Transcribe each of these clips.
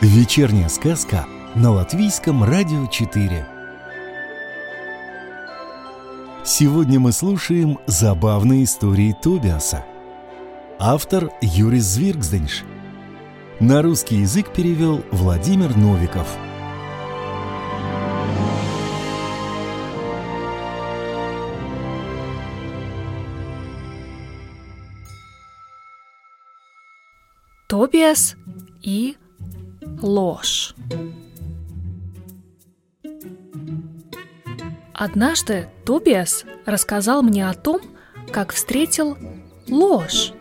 Вечерняя сказка на Латвийском радио 4. Сегодня мы слушаем забавные истории Тобиаса. Автор Юрис Звиргзденш. На русский язык перевел Владимир Новиков. Тобиас и ложь. Однажды Тобиас рассказал мне о том, как встретил ложь.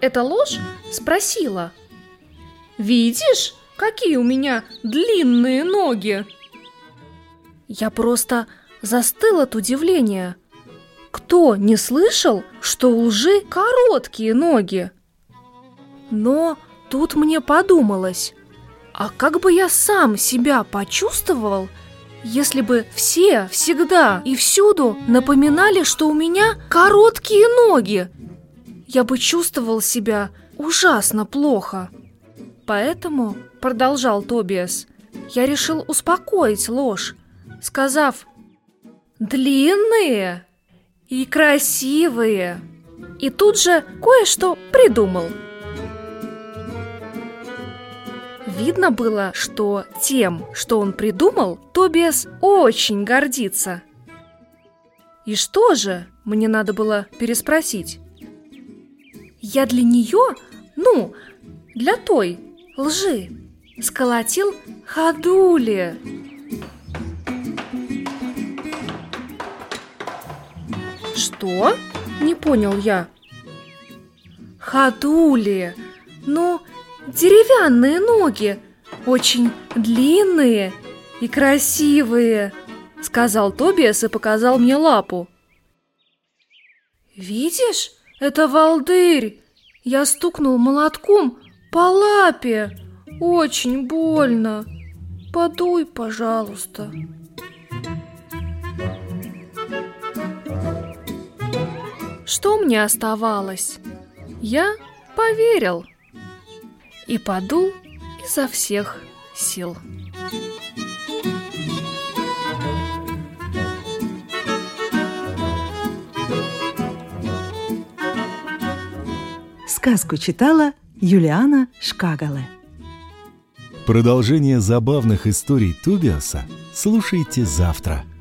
Эта ложь спросила, «Видишь, какие у меня длинные ноги?» Я просто застыл от удивления. Кто не слышал, что у лжи короткие ноги? Но тут мне подумалось, а как бы я сам себя почувствовал, если бы все всегда и всюду напоминали, что у меня короткие ноги? Я бы чувствовал себя ужасно плохо. Поэтому, продолжал Тобиас, я решил успокоить ложь, сказав «длинные и красивые». И тут же кое-что придумал – Видно было, что тем, что он придумал, Тобиас очень гордится. И что же, мне надо было переспросить. Я для нее, ну, для той лжи, сколотил ходули. Что? Не понял я. Ходули. Ну, деревянные ноги, очень длинные и красивые, сказал Тобиас и показал мне лапу. Видишь, это волдырь. Я стукнул молотком по лапе. Очень больно. Подуй, пожалуйста. Что мне оставалось? Я поверил и подул изо всех сил. Сказку читала Юлиана Шкагале. Продолжение забавных историй Тубиаса слушайте завтра –